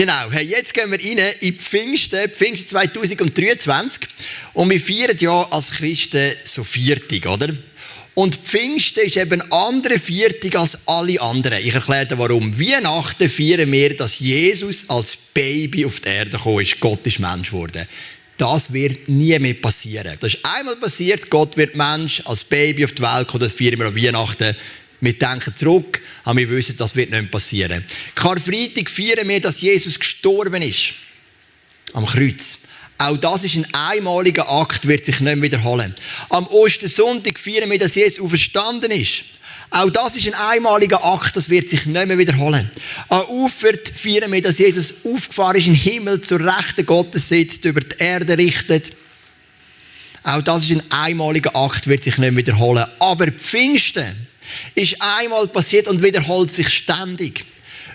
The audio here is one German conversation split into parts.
Genau, hey, jetzt gehen wir rein in Pfingsten, Pfingsten 2023 und wir feiern ja als Christen so Viertig, oder? Und Pfingsten ist eben ein anderer Viertig als alle anderen. Ich erkläre dir warum. Weihnachten feiern wir, dass Jesus als Baby auf die Erde gekommen ist. Gott ist Mensch geworden. Das wird nie mehr passieren. Das ist einmal passiert, Gott wird Mensch, als Baby auf die Welt kommen, das feiern wir an Weihnachten. Wir denken zurück, aber wir wissen, das wird nicht passieren. Karfreitag feiern wir, dass Jesus gestorben ist. Am Kreuz. Auch das ist ein einmaliger Akt, wird sich nicht wiederholen. Am Ostersonntag feiern wir, dass Jesus auferstanden ist. Auch das ist ein einmaliger Akt, das wird sich nicht mehr wiederholen. An Ufert feiern wir, dass Jesus aufgefahren ist in den Himmel, zur Rechten Gottes sitzt, über die Erde richtet. Auch das ist ein einmaliger Akt, wird sich nicht mehr wiederholen. Aber Pfingsten ist einmal passiert und wiederholt sich ständig.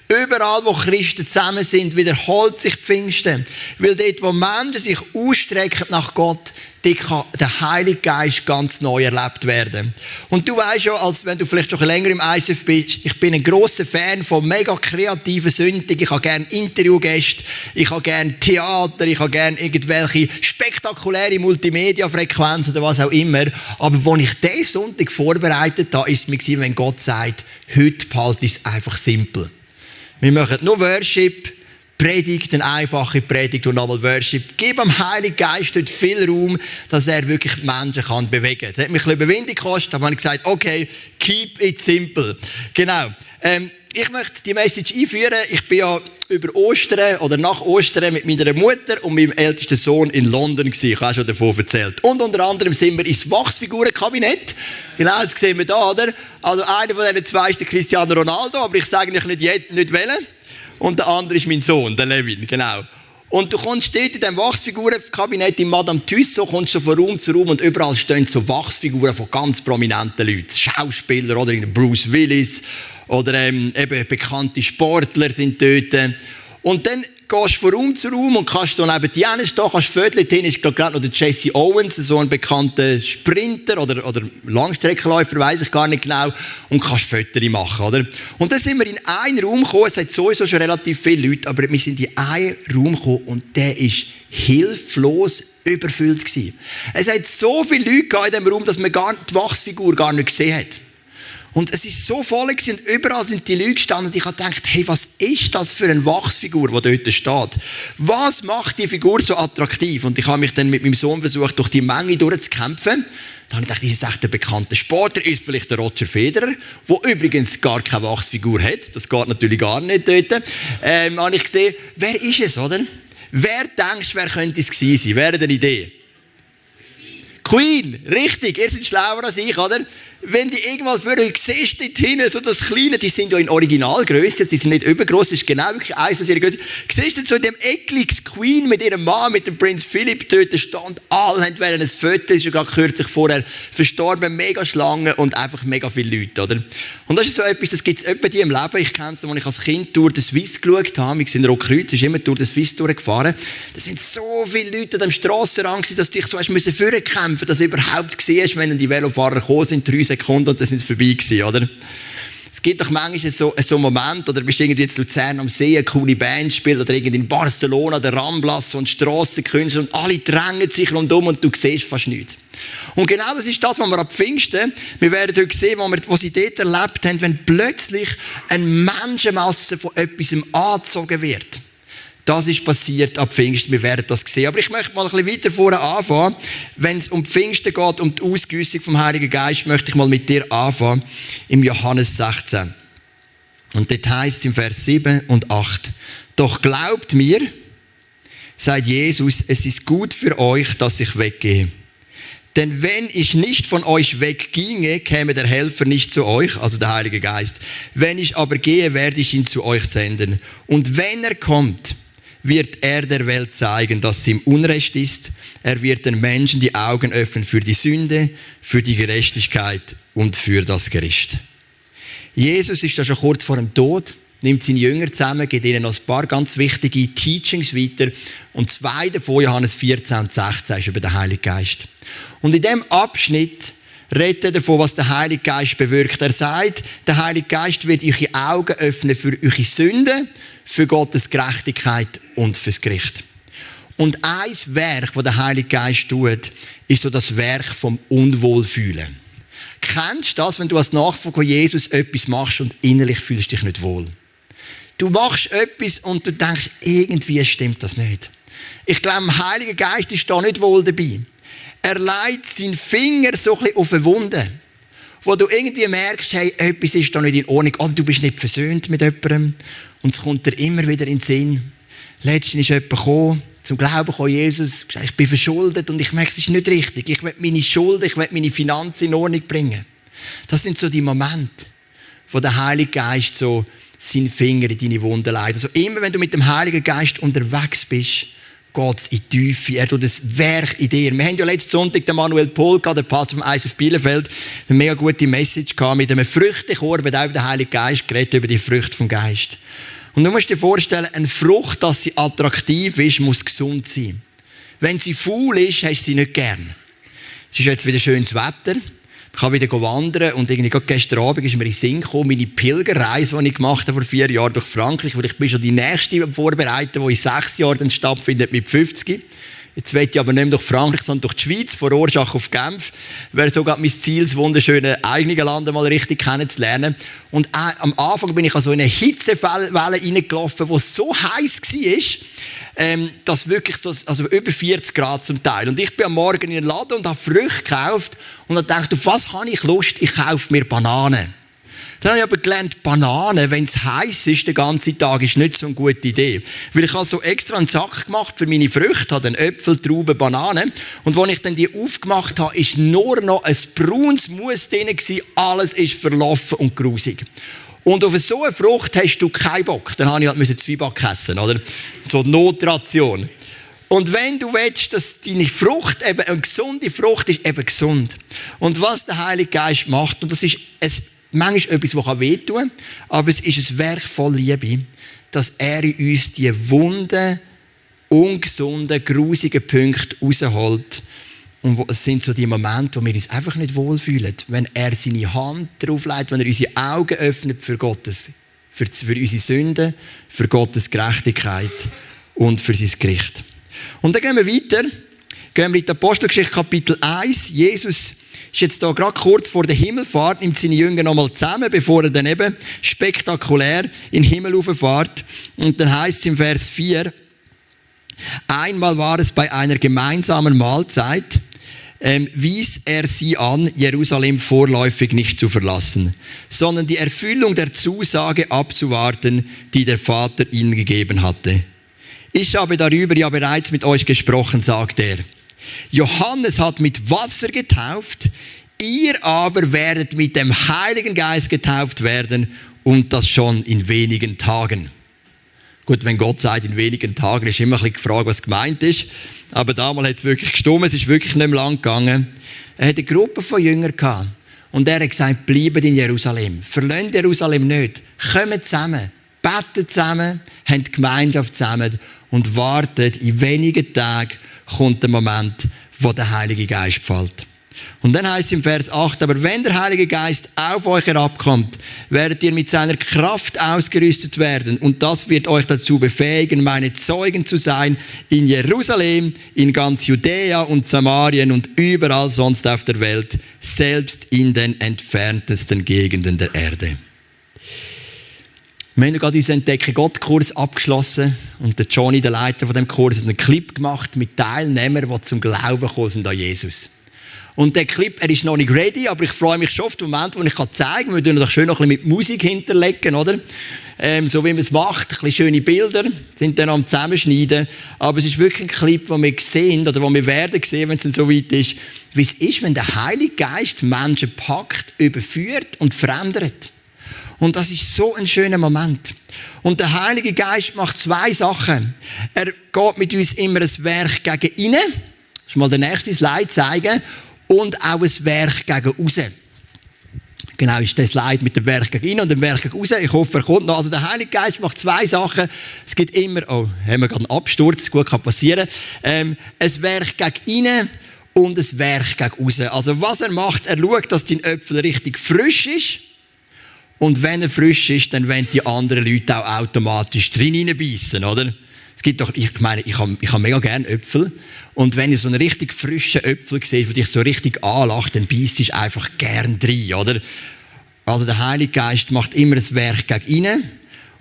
Überall, wo Christen zusammen sind, wiederholt sich Pfingsten. Weil dort, wo Menschen sich ausstrecken nach Gott, dort kann der Heilige Geist ganz neu erlebt werden. Und du weißt ja, als wenn du vielleicht schon länger im ISF bist, ich bin ein großer Fan von mega kreativen Sünden. Ich habe gerne Interviewgäste, ich habe gerne Theater, ich habe gerne irgendwelche spektakuläre Multimedia-Frequenzen oder was auch immer. Aber als ich diesen Sonntag vorbereitet habe, ist es mir, wenn Gott sagt, heute behalte ich es einfach simpel. Wir machen nur Worship, Predigt, eine einfache Predigt und nochmal Worship. Gib am Heiligen Geist dort viel Raum, dass er wirklich die Menschen kann bewegen kann. Es hat mich ein bisschen Überwindung gekostet, aber ich gesagt, okay, keep it simple. Genau. Ähm, ich möchte die Message einführen. Ich bin ja über Ostern oder nach Ostern mit meiner Mutter und meinem ältesten Sohn in London gewesen. Ich habe schon davon erzählt. Und unter anderem sind wir ins Wachsfigurenkabinett. Genau, das sehen wir da, oder? Also einer von diesen zwei ist der Cristiano Ronaldo, aber ich sage nicht, nicht, nicht wählen. Und der andere ist mein Sohn, der Levin, genau. Und du kommst dort in diesem Wachsfigurenkabinett in Madame Tussauds, kommst du von Raum zu Raum und überall stehen so Wachsfiguren von ganz prominenten Leuten. Schauspieler oder Bruce Willis oder ähm, eben bekannte Sportler sind dort. Und dann gehst von Raum zu Raum und kannst so neben dir stehen, kannst Viertel hin, ist gerade noch der Jesse Owens, so ein bekannter Sprinter oder, oder Langstreckenläufer, weiß ich gar nicht genau, und kannst Fotos machen, oder? Und dann sind wir in einen Raum gekommen, es hat sowieso schon relativ viele Leute, aber wir sind in einen Raum gekommen und der ist hilflos überfüllt gewesen. Es hat so viele Leute in diesem Raum, dass man gar, die Wachsfigur gar nicht gesehen hat. Und es ist so voll und überall sind die Leute gestanden und ich habe gedacht, hey, was ist das für eine Wachsfigur, die dort steht? Was macht die Figur so attraktiv? Und ich habe mich dann mit meinem Sohn versucht, durch die Menge durchzukämpfen. Da habe ich gedacht, das ist echt ein bekannter Sportler, ist vielleicht der Roger Federer, der übrigens gar keine Wachsfigur hat. Das geht natürlich gar nicht dort. Ähm, habe ich gesehen, wer ist es, oder? Wer denkst, wer könnte es gewesen sein? Wer hat eine Idee? Queen, richtig, ihr seid schlauer als ich, oder? Wenn die irgendwann für euch siehst, dort hinten, so das Kleine, die sind ja in Originalgröße, die sind nicht übergroß, das ist genau wirklich eins aus ihrer Größe. Siehst du so in dem Eckligs Queen mit ihrem Mann, mit dem Prinz Philipp dort stand, alle haben wollen ein Foto, ist ja gerade kürzlich vorher verstorben, mega Schlangen und einfach mega viele Leute, oder? Und das ist so etwas, das gibt es etwa die im Leben, ich kenne es, als ich als Kind durch den Swiss geschaut habe, wir sind in Rotkreuz, ist immer durch den Swiss durchgefahren, da sind so viele Leute an dem Strassenrand dass du dich hast müssen vorkämpfen, dass du überhaupt siehst, wenn die Velofahrer gekommen sind, drei Sekunden und dann sind sie vorbei gewesen, oder? Es gibt doch manchmal so, so einen Moment, oder bist irgendwie jetzt Luzern am See, eine coole Band spielt, oder irgendwie in Barcelona, der Ramblas und Strassenkünstler und alle drängen sich rundum und du siehst fast nichts. Und genau das ist das, was wir ab Pfingsten, wir werden heute sehen, was, wir, was sie dort erlebt haben, wenn plötzlich eine Menschenmasse von etwas angezogen wird. Das ist passiert ab Pfingsten, wir werden das sehen. Aber ich möchte mal ein bisschen weiter vorne anfangen. Wenn es um Pfingsten geht, um die Ausgüssung vom Heiligen Geist, möchte ich mal mit dir anfangen, im Johannes 16. Und dort heißt es im Vers 7 und 8. Doch glaubt mir, sagt Jesus, es ist gut für euch, dass ich weggehe. Denn wenn ich nicht von euch wegginge, käme der Helfer nicht zu euch, also der Heilige Geist. Wenn ich aber gehe, werde ich ihn zu euch senden. Und wenn er kommt, wird er der Welt zeigen, dass sie im Unrecht ist. Er wird den Menschen die Augen öffnen für die Sünde, für die Gerechtigkeit und für das Gericht. Jesus ist da schon kurz vor dem Tod, nimmt seine Jünger zusammen, gibt ihnen noch ein paar ganz wichtige Teachings weiter. Und zwei davon, Johannes 14 und 16, ist über den Heiligen Geist. Und in dem Abschnitt redet davon, was der Heilige Geist bewirkt. Er sagt, der Heilige Geist wird eure Augen öffnen für eure Sünden, für Gottes Gerechtigkeit und fürs Gericht. Und ein Werk, das der Heilige Geist tut, ist so das Werk vom Unwohlfühlen. Kennst du das, wenn du als Nachfolger Jesus etwas machst und innerlich fühlst dich nicht wohl? Du machst etwas und du denkst, irgendwie stimmt das nicht. Ich glaube, der Heilige Geist ist da nicht wohl dabei. Er leitet seinen Finger so ein bisschen auf eine Wunde, wo du irgendwie merkst, hey, etwas ist da nicht in Ordnung, oder du bist nicht versöhnt mit jemandem und es kommt dir immer wieder in den Sinn. Letztens ist jemand gekommen, zum Glauben gekommen, Jesus, ich bin verschuldet und ich merke, es ist nicht richtig. Ich will meine Schuld, ich will meine Finanzen in Ordnung bringen. Das sind so die Momente, wo der Heilige Geist so seinen Finger in deine Wunde leitet. Also immer, wenn du mit dem Heiligen Geist unterwegs bist, es in die Tiefe. Er tut das Werk in dir. Wir haben ja letzten Sonntag den Manuel Polka, der Pastor vom Eis auf Bielefeld, eine mega gute Message gehabt mit einem Früchtekorb, der über den Heiligen Geist geredet, über die Früchte vom Geist. Und du musst dir vorstellen, eine Frucht, dass sie attraktiv ist, muss gesund sein. Wenn sie faul ist, hast du sie nicht gern. Es ist jetzt wieder schönes Wetter. Ich kann wieder wandern und irgendwie gestern Abend ist mir in Sinn gekommen, meine Pilgerreise, die ich gemacht habe vor vier Jahren durch Frankreich, weil ich bin schon die nächste vorbereiten, die in sechs Jahren stattfindet mit 50. Jetzt will ich aber nicht mehr durch Frankreich, sondern durch die Schweiz, von Rorschach auf Genf. Wäre sogar mein Ziel, das wunderschöne eigene Land mal richtig kennenzulernen. Und am Anfang bin ich an so eine Hitzewelle reingelaufen, die so heiß war, ähm, dass wirklich, das, also über 40 Grad zum Teil. Und ich bin am Morgen in den Laden und habe Früchte gekauft und habe gedacht, auf was habe ich Lust? Ich kaufe mir Bananen. Dann habe ich aber gelernt, Bananen, wenn es heiß ist, den ganzen Tag, ist nicht so eine gute Idee. Weil ich habe so extra einen Sack gemacht für meine Früchte, habe dann Äpfel, Trauben, Bananen. Und als ich dann die aufgemacht habe, ist nur noch ein braunes Mus drin gewesen. Alles ist verlaufen und grusig. Und auf so eine Frucht hast du keinen Bock. Dann musste ich halt Zwieback essen, oder? So Notration. Und wenn du willst, dass deine Frucht eben eine gesunde Frucht ist, eben gesund. Und was der Heilige Geist macht, und das ist ein manchmal etwas, das wehtun kann, aber es ist ein Werk voll Liebe, dass er in uns die wunden, ungesunden, grusigen Punkte rausholt. Und es sind so die Momente, wo wir uns einfach nicht wohlfühlen. Wenn er seine Hand drauf legt, wenn er unsere Augen öffnet für Gottes, für, für unsere Sünden, für Gottes Gerechtigkeit und für sein Gericht. Und dann gehen wir weiter. Gehen wir in die Apostelgeschichte Kapitel 1. Jesus ist jetzt da gerade kurz vor der Himmelfahrt, nimmt seine Jünger nochmal zusammen, bevor er dann eben spektakulär in den Himmel fährt. Und dann heißt es im Vers 4, einmal war es bei einer gemeinsamen Mahlzeit, ähm, wies er sie an, Jerusalem vorläufig nicht zu verlassen, sondern die Erfüllung der Zusage abzuwarten, die der Vater ihnen gegeben hatte. Ich habe darüber ja bereits mit euch gesprochen, sagt er. Johannes hat mit Wasser getauft, ihr aber werdet mit dem Heiligen Geist getauft werden und das schon in wenigen Tagen. Gut, wenn Gott sagt, in wenigen Tagen, ist immer ein bisschen gefragt, was gemeint ist. Aber damals hat es wirklich gestummt, es ist wirklich nicht mehr lang gegangen. Er hatte eine Gruppe von Jüngern gehabt. Und er hat gesagt, bleibt in Jerusalem. Verlöhnt Jerusalem nicht. Kommt zusammen. Betet zusammen. Habt Gemeinschaft zusammen. Und wartet in wenigen Tagen kommt der Moment, wo der Heilige Geist fällt. Und dann heißt es im Vers 8, aber wenn der Heilige Geist auf euch herabkommt, werdet ihr mit seiner Kraft ausgerüstet werden und das wird euch dazu befähigen, meine Zeugen zu sein in Jerusalem, in ganz Judäa und Samarien und überall sonst auf der Welt, selbst in den entferntesten Gegenden der Erde. Wir haben gerade unseren Entdecken Gott-Kurs abgeschlossen und der Johnny, der Leiter von dem Kurs, hat einen Clip gemacht mit Teilnehmern, die zum Glauben gekommen sind an Jesus. Und der Clip, er ist noch nicht ready, aber ich freue mich schon auf den Moment, wo ich kann zeigen kann. Wir tun doch schön noch ein bisschen mit Musik hinterlegen, oder? Ähm, so wie man es macht, ein bisschen schöne Bilder, sind dann am Zusammenschneiden. Aber es ist wirklich ein Clip, den wir sehen, oder den wir werden sehen, wenn es dann so weit ist, wie es ist, wenn der Heilige Geist Menschen packt, überführt und verändert. Und das ist so ein schöner Moment. Und der Heilige Geist macht zwei Sachen. Er geht mit uns immer ein Werk gegen innen. Das mal der nächste Slide zeigen. Und auch ein Werk gegen außen. Genau, ist das Slide mit dem Werk gegen innen und dem Werk gegen außen. Ich hoffe, er kommt noch. Also der Heilige Geist macht zwei Sachen. Es gibt immer, oh, haben wir gerade einen Absturz, gut kann passieren. Ähm, ein Werk gegen innen und ein Werk gegen raus. Also was er macht, er schaut, dass dein Äpfel richtig frisch ist. Und wenn er frisch ist, dann wollen die anderen Leute auch automatisch drin reinbeissen, oder? Es gibt doch, ich meine, ich habe ich hab mega gerne Äpfel. Und wenn ihr so einen richtig frischen Äpfel seht, der dich so richtig anlacht, dann beißt du einfach gern drin, oder? Also der Heilige Geist macht immer ein Werk gegen innen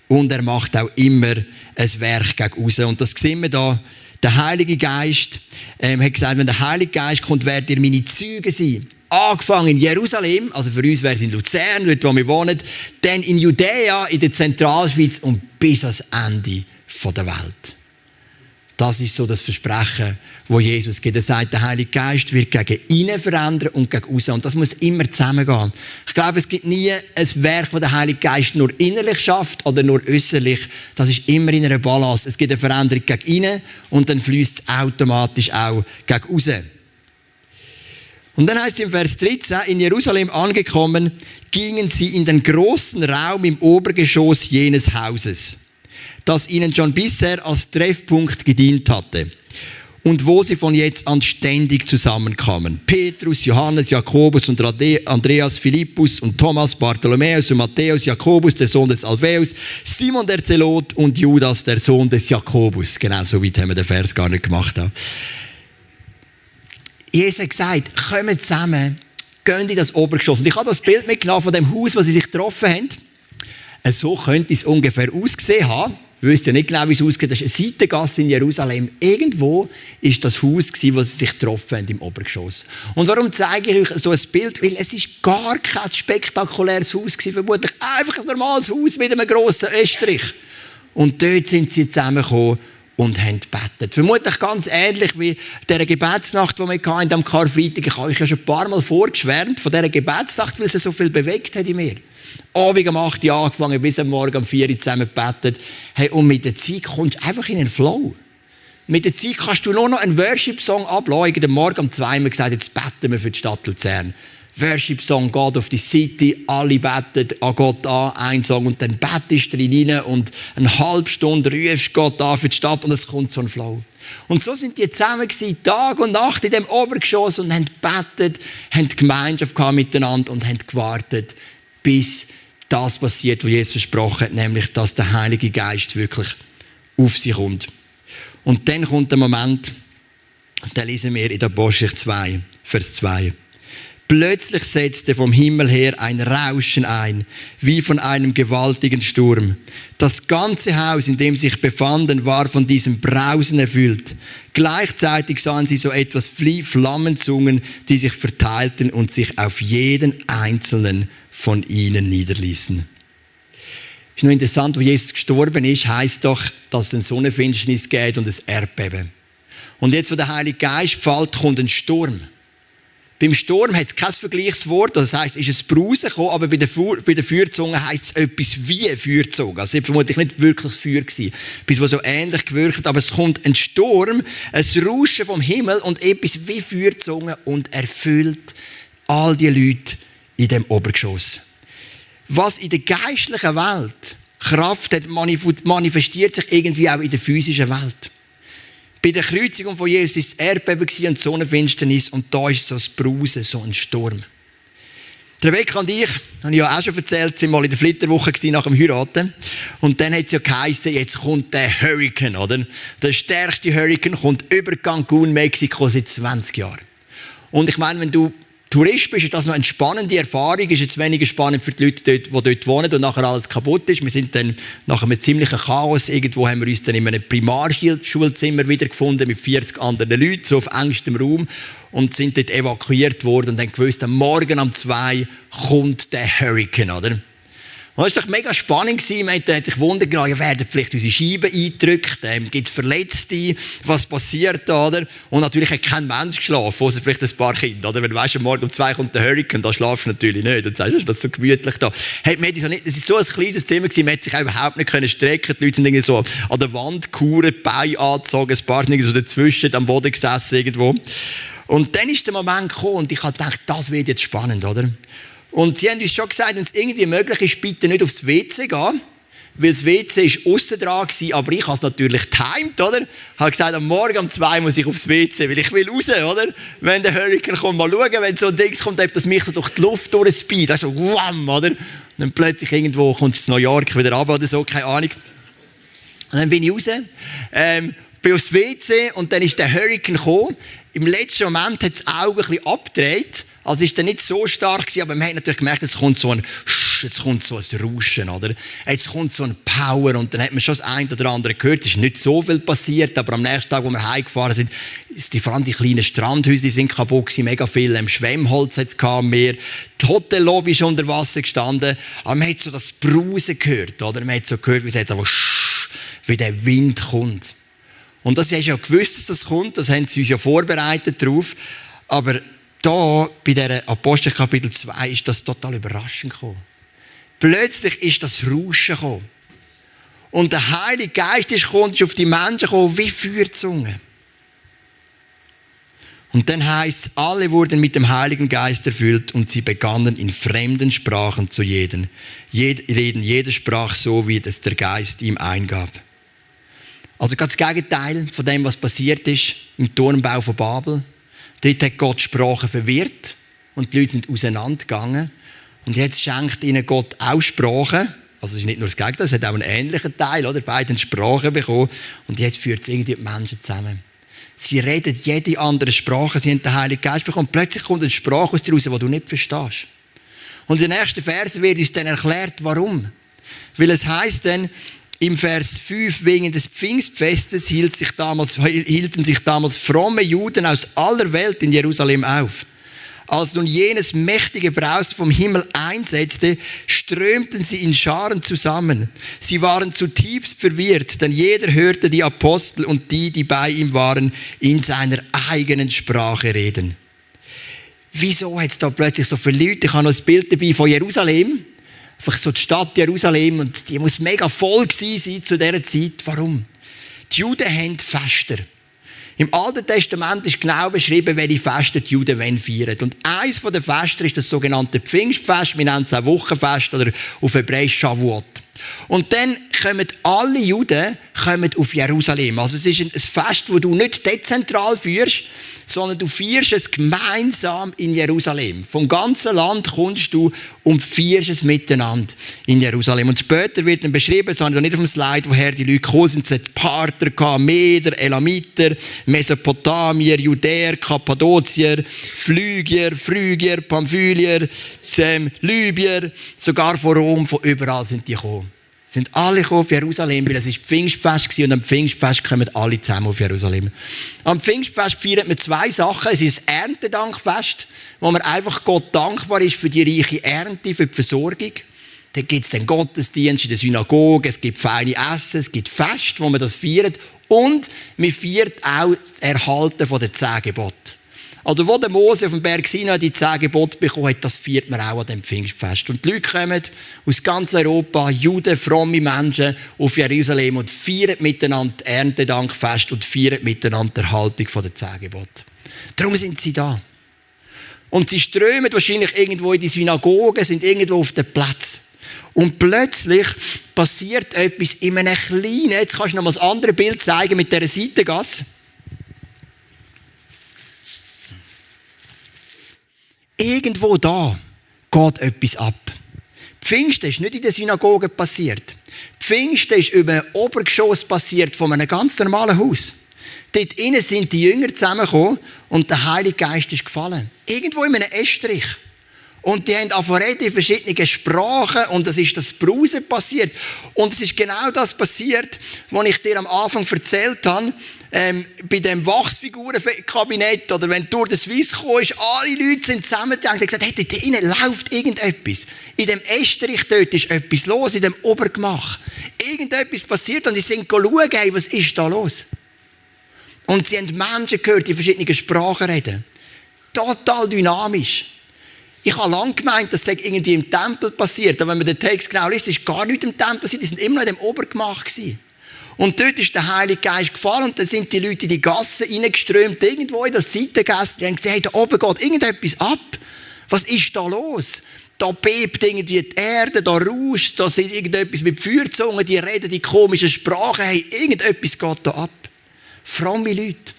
und er macht auch immer ein Werk gegen raus. Und das sehen wir da. Der Heilige Geist ähm, hat gesagt, wenn der Heilige Geist kommt, werdet ihr meine Züge sein. Angefangen in Jerusalem, also für uns wäre es in Luzern, dort wo wir wohnen, dann in Judäa, in der Zentralschweiz und bis ans Ende der Welt. Das ist so das Versprechen, wo Jesus gibt. Er sagt, der Heilige Geist wird gegen innen verändern und gegen außen. Und das muss immer zusammengehen. Ich glaube, es gibt nie ein Werk, das der Heilige Geist nur innerlich schafft oder nur äußerlich. Das ist immer in einer Balance. Es gibt eine Veränderung gegen innen und dann fließt es automatisch auch gegen außen. Und dann heißt es im Vers 13, in Jerusalem angekommen, gingen sie in den großen Raum im Obergeschoss jenes Hauses das ihnen schon bisher als Treffpunkt gedient hatte und wo sie von jetzt an ständig zusammenkamen. Petrus, Johannes, Jakobus und Andreas, Philippus und Thomas, Bartholomäus und Matthäus, Jakobus, der Sohn des Alpheus, Simon der Zelot und Judas, der Sohn des Jakobus. Genau so weit haben wir den Vers gar nicht gemacht. Jesus hat gesagt, kommen zusammen, gehen in das Obergeschoss. Und ich habe das Bild mitgenommen von dem Haus, wo sie sich getroffen haben. So könnte es ungefähr ausgesehen haben. Ich wüsste ja nicht genau, wie es ausgeht. Das ist eine Seitengasse in Jerusalem. Irgendwo ist das Haus, wo sie sich getroffen haben im Obergeschoss. Und warum zeige ich euch so ein Bild? Weil es ist gar kein spektakuläres Haus gewesen, vermutlich einfach ein normales Haus mit einem grossen Österreich. Und dort sind sie zusammengekommen und haben gebetet. Vermutlich ganz ähnlich wie der Gebetsnacht, die wir hatten am Karfreitag. Ich habe euch ja schon ein paar Mal vorgeschwärmt von dieser Gebetsnacht, weil sie so viel bewegt hat in mir. Abend um 8 Uhr angefangen, bis am Morgen um 4 Uhr zusammen gebetet. Hey, und mit der Zeit kommst du einfach in einen Flow. Mit der Zeit kannst du nur noch einen Worship-Song abladen. Am Morgen um 2 Uhr gesagt, jetzt beten wir für die Stadt Luzern. Worship-Song, Gott auf die City, alle beten an Gott an, ein Song, und dann betest du rein und eine halbe Stunde rufst Gott an für die Stadt und es kommt so ein Flow. Und so sind die zusammen gewesen, Tag und Nacht in dem Obergeschoss und haben gebetet, haben Gemeinschaft miteinander und haben gewartet, bis das passiert, was Jesus versprochen hat, nämlich, dass der Heilige Geist wirklich auf sie kommt. Und dann kommt der Moment, da lesen wir in der Apostel 2, Vers 2. Plötzlich setzte vom Himmel her ein Rauschen ein, wie von einem gewaltigen Sturm. Das ganze Haus, in dem sie sich befanden, war von diesem Brausen erfüllt. Gleichzeitig sahen sie so etwas Flammenzungen, die sich verteilten und sich auf jeden einzelnen von ihnen niederließen. Ist nur interessant, wo Jesus gestorben ist, heißt doch, dass es eine Sonnenfinsternis geht und ein Erdbeben. Und jetzt, wo der Heilige Geist fällt, kommt ein Sturm. Beim Sturm hat es kein Vergleichswort, das heißt, ist es Brausen gekommen, aber bei der, Fu bei der Feuerzunge heißt es etwas wie Feuerzunge. Also es vermutlich nicht wirklich Feuer gewesen, bis was so ähnlich gewirkt, aber es kommt ein Sturm, ein Rauschen vom Himmel und etwas wie Feuerzunge und erfüllt all die Leute in dem Obergeschoss. Was in der geistlichen Welt Kraft hat, manifestiert sich irgendwie auch in der physischen Welt. Bei der Kreuzigung von Jesus es Erdbeben und Sonnenfinsternis und da ist so ein Brausen, so ein Sturm. Der Rebecca und ich, habe ich ja auch schon erzählt, sind mal in der Flitterwoche nach dem Heiraten. Und dann hat es ja geheißen, jetzt kommt der Hurricane, oder? Der stärkste Hurricane kommt über Cancun, Mexiko, seit 20 Jahren. Und ich meine, wenn du Tourist bist, ist das noch eine spannende Erfahrung. Ist jetzt weniger spannend für die Leute, dort, die dort wohnen und nachher alles kaputt ist. Wir sind dann nach einem ziemlichen Chaos, irgendwo haben wir uns dann in einem Primarschulzimmer wiedergefunden mit 40 anderen Leuten, so auf engstem Raum und sind dort evakuiert worden und haben gewusst, am Morgen um zwei kommt der Hurricane, oder? Und das war doch mega spannend. Man hat sich wundern genommen, ja, werden vielleicht unsere Scheiben eingedrückt, ähm, gibt es Verletzte, was passiert da, oder? Und natürlich hat kein Mensch geschlafen, außer vielleicht ein paar Kinder, oder? Wenn du weißt, morgen um zwei kommt der Hurricane, da schlafst du natürlich nicht. Dann sagst du, das ist so gemütlich da. Hey, man so nicht, das ist so ein kleines Zimmer gewesen, man hat sich überhaupt nicht können strecken. Die Leute sind irgendwie so an der Wand kuren, Beine angezogen, ein paar sind so dazwischen am Boden gesessen irgendwo. Und dann ist der Moment gekommen und ich habe gedacht, das wird jetzt spannend, oder? Und sie haben uns schon gesagt, wenn es irgendwie möglich ist, bitte nicht aufs WC gehen, weil das WC ist aussen dran war, aber ich habe es natürlich timed, oder? Ich habe gesagt, am Morgen um zwei muss ich aufs WC, weil ich will raus, oder? Wenn der Hurricane kommt, mal schauen, wenn so ein Ding kommt, ob das mich durch die Luft durchspeed, also wham, oder? Und dann plötzlich irgendwo kommt es New York wieder runter oder so, keine Ahnung. Und dann bin ich raus, ähm, bin aufs WC und dann ist der Hurricane gekommen. Im letzten Moment hat das Auge ein bisschen abgedreht. Also ist er nicht so stark gewesen, aber man hat natürlich gemerkt, jetzt kommt so ein jetzt kommt so ein Rauschen, oder? Jetzt kommt so ein Power und dann hat man schon das eine oder andere gehört. Es ist nicht so viel passiert, aber am nächsten Tag, wo wir heimgefahren sind, ist die, vor allem die kleinen Strandhäuser sind kaputt gewesen, mega viel ähm, Schwemmholz hat es mehr. Die Hotellobby ist unter Wasser gestanden, aber man hat so das Brausen gehört, oder? Man hat so gehört, wie es jetzt aber wie der Wind kommt. Und das hast du ja gewusst, dass das kommt, das haben sie uns ja vorbereitet darauf, aber da bei der Apostel Kapitel 2 ist das total überraschend gekommen. Plötzlich ist das Rauschen gekommen. Und der Heilige Geist ist gekommen, ist auf die Menschen gekommen, wie Feuerzungen. Und dann heißt es, alle wurden mit dem Heiligen Geist erfüllt und sie begannen in fremden Sprachen zu jedem. reden. Jeder sprach so, wie das der Geist ihm eingab. Also ganz das Gegenteil von dem, was passiert ist im Turmbau von Babel. Dort hat Gott Sprachen verwirrt und die Leute sind auseinandergegangen. Und jetzt schenkt ihnen Gott auch Sprachen. Also es ist nicht nur das Gegenteil, es hat auch einen ähnlichen Teil, oder? Beide Sprachen bekommen. Und jetzt führt es irgendwie die Menschen zusammen. Sie reden jede andere Sprache, sie haben den Heiligen Geist bekommen. Plötzlich kommt eine Sprache aus dir raus, die du nicht verstehst. Und in den nächsten Versen wird uns dann erklärt, warum. Weil es heißt dann, im Vers 5, wegen des Pfingstfestes hielt sich damals, hielten sich damals fromme Juden aus aller Welt in Jerusalem auf. Als nun jenes mächtige Braus vom Himmel einsetzte, strömten sie in Scharen zusammen. Sie waren zutiefst verwirrt, denn jeder hörte die Apostel und die, die bei ihm waren, in seiner eigenen Sprache reden. Wieso hat es da plötzlich so viele Leute? Ich habe noch ein Bild dabei von Jerusalem. Einfach so die Stadt Jerusalem und die muss mega voll gewesen sein zu dieser Zeit. Warum? Die Juden haben Fester. Im Alten Testament ist genau beschrieben, welche Feste die Juden feiern. Und eines der Feste ist das sogenannte Pfingstfest. Wir nennen es auch Wochenfest oder auf Hebräisch Shavuot. Und dann kommen alle Juden kommen auf Jerusalem. Also es ist ein Fest, das du nicht dezentral führst, sondern du feierst es gemeinsam in Jerusalem. Vom ganzen Land kommst du und feierst es miteinander in Jerusalem. Und später wird dann beschrieben, das habe ich nicht auf dem Slide, woher die Leute gekommen sind, es hat Parther, Meder, Elamiter, Mesopotamier, Judäer, Kappadozier, Phlygier, Phrygier, Pamphylier, Libyer, sogar von Rom, von überall sind die gekommen sind alle auf Jerusalem, weil es ist Pfingstfest war und am Pfingstfest kommen alle zusammen auf Jerusalem. Am Pfingstfest feiert man zwei Sachen. Es ist ein Erntedankfest, wo man einfach Gott dankbar ist für die reiche Ernte, für die Versorgung. Da gibt es den Gottesdienst in der Synagoge, es gibt feine Essen, es gibt Fest, wo man das feiert. Und man feiert auch das Erhalten der zehn Gebote. Also, wo der Mose auf dem Berg Sinai die zehn Gebote bekommen hat, das feiert man auch an dem Pfingstfest. Und die Leute kommen aus ganz Europa, Juden, fromme Menschen, auf Jerusalem und feiern miteinander Erntedankfest und feiern miteinander die Erhaltung der zehn Gebote. Darum sind sie da. Und sie strömen wahrscheinlich irgendwo in die Synagoge, sind irgendwo auf dem Platz. Und plötzlich passiert etwas in einem kleinen, jetzt kannst du noch mal das andere Bild zeigen mit dieser Seitengasse. Irgendwo da geht etwas ab. Pfingsten ist nicht in der Synagoge passiert. Pfingsten ist über ein Obergeschoss passiert von einem ganz normalen Haus. Dort innen sind die Jünger zusammengekommen und der Heilige Geist ist gefallen. Irgendwo in einem Estrich. Und die haben angefangen in verschiedenen Sprachen und es ist das Brausen passiert. Und es ist genau das passiert, was ich dir am Anfang erzählt habe, ähm, bei dem Wachsfigurenkabinett oder wenn du durch den Swiss kommst, alle Leute sind zusammengegangen und gesagt, hey, da innen läuft irgendetwas. In dem Estrich dort ist etwas los, in dem Obergemach. Irgendetwas passiert und sie sind schauen, hey, was ist da los? Und sie haben Menschen gehört, die verschiedene Sprachen reden. Total dynamisch. Ich habe lange gemeint, das sei irgendwie im Tempel passiert. Aber wenn man den Text genau liest, ist gar nicht im Tempel. Die sind immer noch in dem Obergemach gewesen. Und dort ist der Heilige Geist gefallen und dann sind die Leute in die Gassen reingeströmt, irgendwo in das Seitengasse. Die haben gesagt, hey, da oben geht irgendetwas ab. Was ist da los? da bebt irgendwie die Erde, da rauscht, da sind irgendetwas mit Feuerzungen, die reden die komischen Sprachen, hey, irgendetwas geht da ab. Fromme Leute.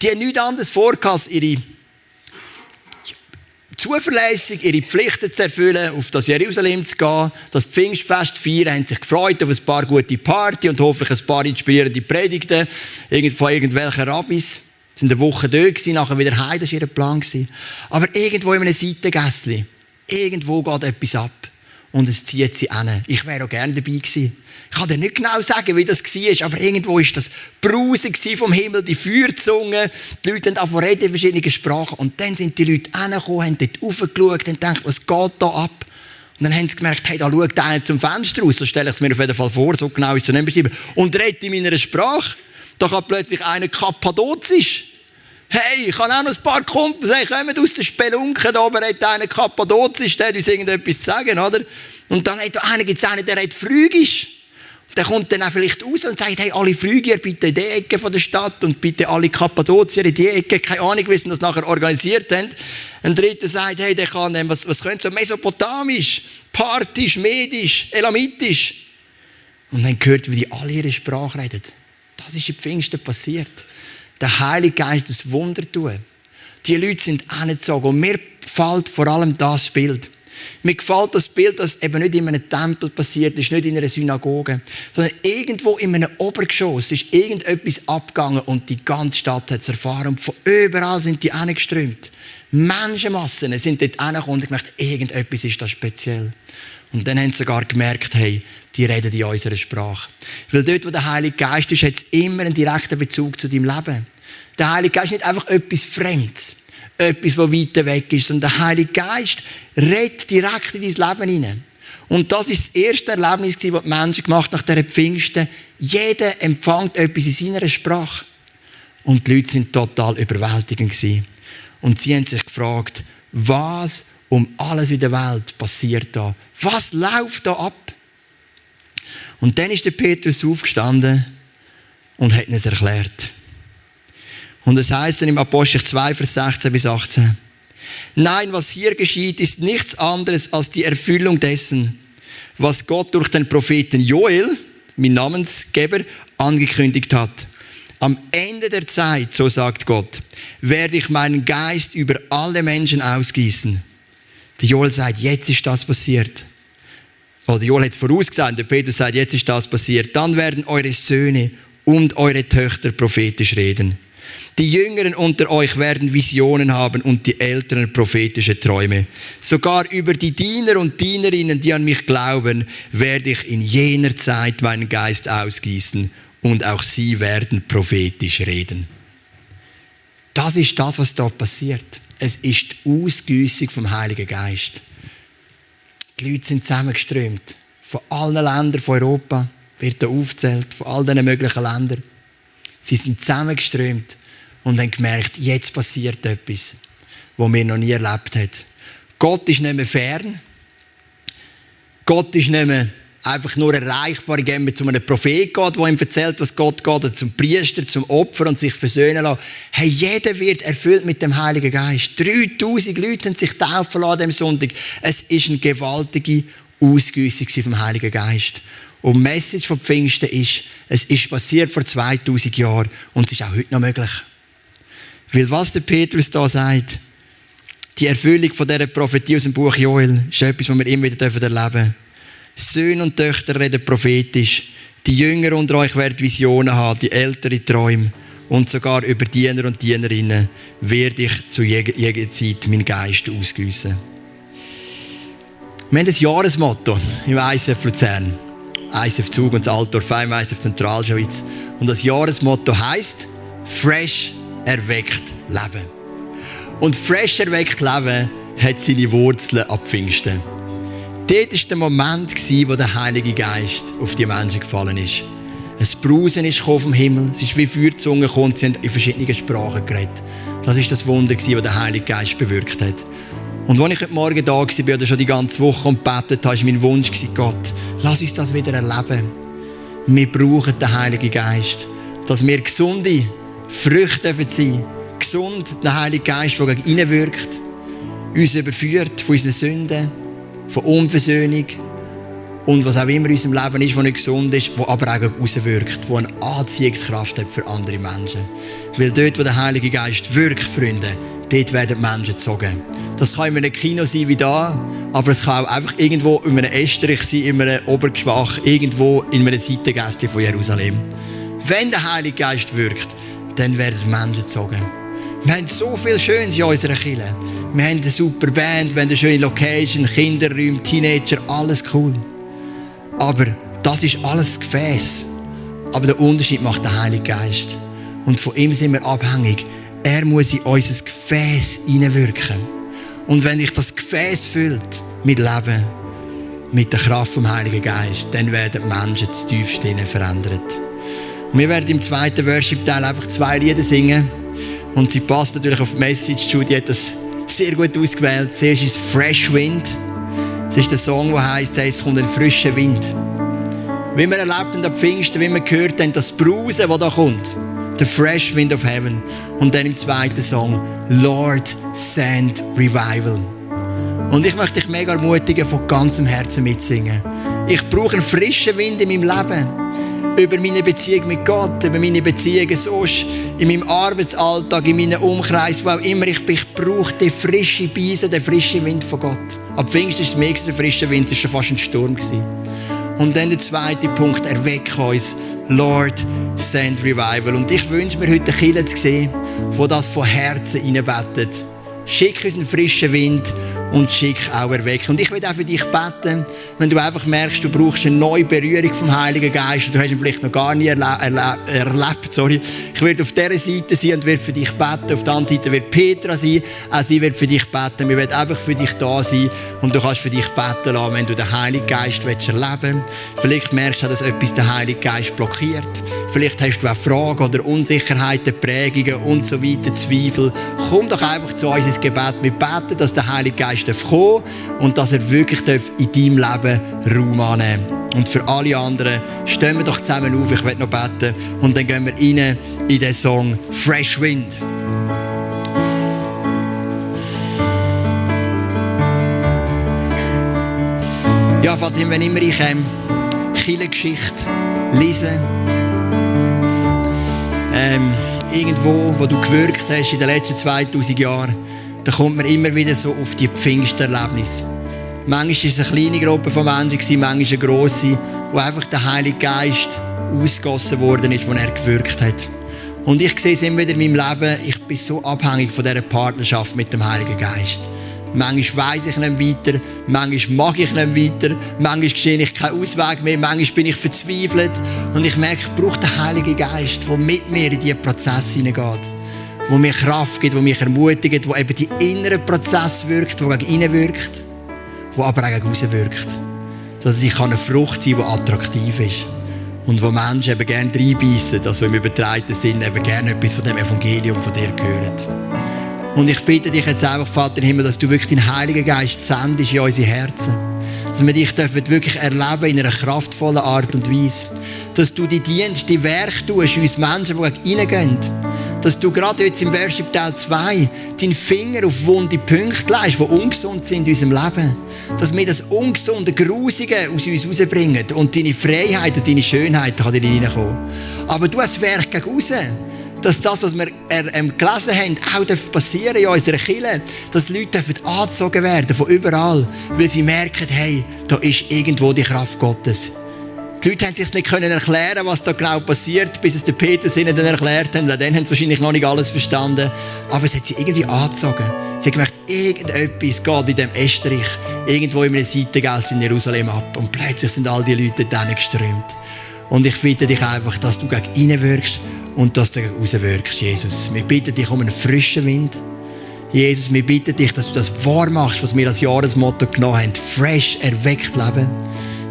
Die haben nichts anderes vor, als ihre zuverlässig ihre Pflichten zu erfüllen, auf das Jerusalem zu gehen, das Pfingstfest zu feiern, haben sich gefreut auf ein paar gute Party und hoffentlich ein paar inspirierende Predigten von irgendwelchen Rabbis. Sie sind eine Woche dort, nachher wieder heim, das war ihr Plan. Aber irgendwo in einem Seitengässchen, irgendwo geht etwas ab. Und es zieht sie an. Ich wäre auch gerne dabei gewesen. Ich kann dir nicht genau sagen, wie das war, aber irgendwo war das Brausen vom Himmel, die Feuerzunge, die Leute haben davon reden in verschiedenen Sprachen und dann sind die Leute angekommen, haben dort raufgeschaut und gedacht, was geht da ab? Und dann haben sie gemerkt, hey, da schaut einer zum Fenster raus, so stelle ich es mir auf jeden Fall vor, so genau ist es nicht beschrieben. Und redet in meiner Sprache. Da kann plötzlich einer Kappadozisch. Hey, ich habe auch noch ein paar Kumpels, hey, kommen aus der Spelunke, da oben hat einer Kappadozisch, der hat uns irgendetwas zu sagen, oder? Und dann hat einer, gibt es einen, der hat Phrygisch der kommt dann auch vielleicht raus und sagt, hey, alle Phrygier bitte in die Ecke von der Stadt und bitte alle Kappadozier in die Ecke. Keine Ahnung, wie sie das nachher organisiert haben. Ein dritter sagt, hey, der kann, was, was könnte so mesopotamisch, parthisch, medisch, elamitisch. Und dann gehört, wie die alle ihre Sprache reden. Das ist im Pfingsten passiert. Der Heilige Geist das Wunder tun. Die Leute sind angezogen und mir gefällt vor allem das Bild. Mir gefällt das Bild, dass eben nicht in einem Tempel passiert ist, nicht in einer Synagoge, sondern irgendwo in einem Obergeschoss ist irgendetwas abgegangen und die ganze Stadt hat es erfahren. Und von überall sind die angeströmt. Menschenmassen sind dort angekommen und gemerkt, irgendetwas ist da speziell. Und dann haben sie sogar gemerkt, hey, die reden in unserer Sprache. Weil dort, wo der Heilige Geist ist, hat es immer einen direkten Bezug zu deinem Leben. Der Heilige Geist ist nicht einfach etwas Fremdes etwas, das weiter weg ist, sondern der Heilige Geist redet direkt in dein Leben hinein. Und das ist das erste Erlebnis, das die Menschen gemacht nach dieser Pfingsten. Jeder empfängt etwas in seiner Sprache. Und die Leute sind total überwältigend Und sie haben sich gefragt, was um alles in der Welt passiert da? Was läuft da ab? Und dann ist der Petrus aufgestanden und hat es erklärt. Und es heißt dann im Apostel 2, Vers 16 bis 18. Nein, was hier geschieht, ist nichts anderes als die Erfüllung dessen, was Gott durch den Propheten Joel, mein Namensgeber, angekündigt hat. Am Ende der Zeit, so sagt Gott, werde ich meinen Geist über alle Menschen ausgießen. Der Joel sagt, jetzt ist das passiert. Oder Joel hat vorausgesagt, der Petrus sagt, jetzt ist das passiert. Dann werden eure Söhne und eure Töchter prophetisch reden. Die Jüngeren unter euch werden Visionen haben und die Älteren prophetische Träume. Sogar über die Diener und Dienerinnen, die an mich glauben, werde ich in jener Zeit meinen Geist ausgießen und auch sie werden prophetisch reden. Das ist das, was dort passiert. Es ist die Ausgüssung vom Heiligen Geist. Die Leute sind zusammengeströmt. Von allen Ländern von Europa wird da aufgezählt, von all diesen möglichen Ländern. Sie sind zusammengeströmt und haben gemerkt, jetzt passiert etwas, was wir noch nie erlebt haben. Gott ist nicht mehr fern. Gott ist nicht mehr einfach nur erreichbar, indem man zu einem Prophet geht, der ihm erzählt, was Gott geht, zum Priester, zum Opfer und sich versöhnen lassen. Hey, jeder wird erfüllt mit dem Heiligen Geist. 3000 Leute haben sich taufen lassen am Sonntag. Es ist eine gewaltige Ausgüssung vom Heiligen Geist. Und die Message von Pfingsten ist, es ist passiert vor 2000 Jahren und es ist auch heute noch möglich. Weil was der Petrus da sagt, die Erfüllung von dieser Prophetie aus dem Buch Joel, ist etwas, was wir immer wieder erleben dürfen. Söhne und Töchter reden prophetisch. Die Jünger unter euch werden Visionen haben, die ältere Träume. Und sogar über Diener und Dienerinnen werde ich zu jeder Zeit meinen Geist ausgüssen. Wir haben ein Jahresmotto im ISF Luzern. ISF Zug und das Altdorf, ISF Zentralschweiz. Und das Jahresmotto heißt Fresh erweckt Leben. Und fresh erweckt Leben hat seine Wurzeln ab Pfingsten. Dort war der Moment, wo der Heilige Geist auf die Menschen gefallen ist. Ein Brausen ist vom Himmel, es ist wie Feuerzungen gekommen, sie haben in verschiedenen Sprachen geredet. Das ist das Wunder, das der Heilige Geist bewirkt hat. Und als ich heute Morgen da war, oder schon die ganze Woche und betet habe, war mein Wunsch, Gott, lass uns das wieder erleben. Wir brauchen den Heiligen Geist, dass wir gesunde Früchte dürfen sein. Gesund, der Heilige Geist, der gegen ihn wirkt, uns überführt von unseren Sünden, von Unversöhnung und was auch immer in unserem Leben ist, was nicht gesund ist, wo aber auch rauswirkt, wo eine Anziehungskraft hat für andere Menschen. Weil dort, wo der Heilige Geist wirkt, Freunde, dort werden Menschen gezogen. Das kann in einem Kino sein wie da, aber es kann auch einfach irgendwo in einem Estrich sein, in einem Obergeschwach, irgendwo in einem Seitengäste von Jerusalem. Wenn der Heilige Geist wirkt, dann werden Menschen gezogen. Wir haben so viel Schönes in unserer Kirche. Wir haben eine super Band, wir haben eine schöne Location, Kinderräume, Teenager, alles cool. Aber das ist alles Gefäß. Aber der Unterschied macht der Heilige Geist. Und von ihm sind wir abhängig. Er muss in unser Gefäß hineinwirken. Und wenn dich das Gefäß füllt mit Leben, mit der Kraft vom Heiligen Geist, dann werden die Menschen zu tiefst verändert. Wir werden im zweiten Worship-Teil einfach zwei Lieder singen. Und sie passt natürlich auf die Message. Judy hat das sehr gut ausgewählt. Zuerst ist Fresh Wind. Das ist der Song, der heisst, es kommt ein frischer Wind. Wie wir erlebt haben am Pfingsten, wie wir gehört haben, das Brusen, das da kommt. The Fresh Wind of Heaven. Und dann im zweiten Song, Lord, send Revival. Und ich möchte dich mega ermutigen, von ganzem Herzen mitsingen. Ich brauche einen frischen Wind in meinem Leben. Über meine Beziehung mit Gott, über meine Beziehungen sonst, in meinem Arbeitsalltag, in meinem Umkreis, wo auch immer ich bin. Ich brauche den frischen Beisen, den frischen Wind von Gott. Ab Pfingst ist es mehr der frische Wind, es war schon fast ein Sturm. Und dann der zweite Punkt, erweck uns. Lord, send revival. Und ich wünsche mir heute Kinder zu sehen, wo das von Herzen reinbettet. Schick uns einen frischen Wind und schick auch erwecken. Und ich will auch für dich beten, wenn du einfach merkst, du brauchst eine neue Berührung vom Heiligen Geist und du hast ihn vielleicht noch gar nie erle erle erlebt. Sorry. Ich werde auf dieser Seite sein und werde für dich beten. Auf der anderen Seite wird Petra sein. Auch sie wird für dich beten. Wir werden einfach für dich da sein und du kannst für dich beten lassen, wenn du den Heiligen Geist willst erleben Vielleicht merkst du, dass etwas den Heiligen Geist blockiert. Vielleicht hast du auch Fragen oder Unsicherheiten, Prägungen und so weiter, Zweifel. Komm doch einfach zu uns ins Gebet. Wir beten, dass der Heilige Geist kommen und dass er wirklich in deinem Leben Raum annehmen darf. Und für alle anderen stehen wir doch zusammen auf, ich werde noch beten und dann gehen wir rein in den Song Fresh Wind. Ja, Fatim, wenn immer ich ähm, Geschichte lese, ähm, irgendwo, wo du gewirkt hast in den letzten 2000 Jahren, dann kommt man immer wieder so auf die Pfingsterlebnisse. Manchmal war es eine kleine Gruppe von Menschen, manchmal eine grosse, wo einfach der Heilige Geist ausgossen worden ist, wo er gewirkt hat. Und ich sehe es immer wieder in meinem Leben, ich bin so abhängig von dieser Partnerschaft mit dem Heiligen Geist. Manchmal weiss ich nicht weiter, manchmal mag ich nicht weiter, manchmal sehe ich keinen Ausweg mehr, manchmal bin ich verzweifelt und ich merke, ich brauche den Heiligen Geist, der mit mir in diesen Prozess hineingeht wo mir Kraft gibt, wo mich ermutigt, wo eben die innere Prozess wirkt, wo gegen innen wirkt, wo aber auch gegen raus wirkt. Dass ich eine Frucht sein kann, die attraktiv ist. Und wo Menschen eben gerne reinbeissen, also im übertreiten Sinn eben gerne etwas von dem Evangelium von dir hören. Und ich bitte dich jetzt einfach, Vater im Himmel, dass du wirklich den Heiligen Geist sendest in unsere Herzen. Dass wir dich wirklich erleben in einer kraftvollen Art und Weise. Dass du die Dienst, die Werk tust, uns Menschen, die reingehen dass du gerade jetzt im Worship Teil 2 deinen Finger auf wunde Punkte legst, die ungesund sind in unserem Leben. Dass wir das ungesunde, Grusige aus uns rausbringen und deine Freiheit und deine Schönheit kann dir hineinkommen. Aber du hast Werk gegen raus dass das, was wir ähm, gelesen haben, auch passieren in unserer Kirche. Dass die Leute angezogen werden von überall, weil sie merken, hey, da ist irgendwo die Kraft Gottes. Die Leute haben sich nicht können erklären, was da genau passiert, bis es der Petrus ihnen dann erklärt hat. Dann haben sie wahrscheinlich noch nicht alles verstanden. Aber es hat sie irgendwie angezogen. Sie haben gemerkt, irgendetwas geht in dem Estrich irgendwo in einem Seitengasse in Jerusalem ab. Und plötzlich sind all die Leute dann geströmt. Und ich bitte dich einfach, dass du gegen innen wirkst und dass du gegen raus wirkst, Jesus. Wir bitten dich um einen frischen Wind. Jesus, wir bitten dich, dass du das wahr machst, was wir als Jahresmotto genommen haben. Fresh, erweckt leben.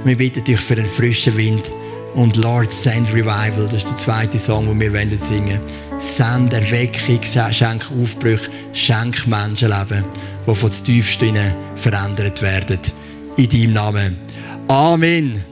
Wir bitten dich für einen frischen Wind. Und Lord, send Revival, das ist der zweite Song, den wir singen wollen. Send Erweckung, schenk Aufbrüche, schenk Menschenleben, die von tiefsten verändert werden. In deinem Namen. Amen.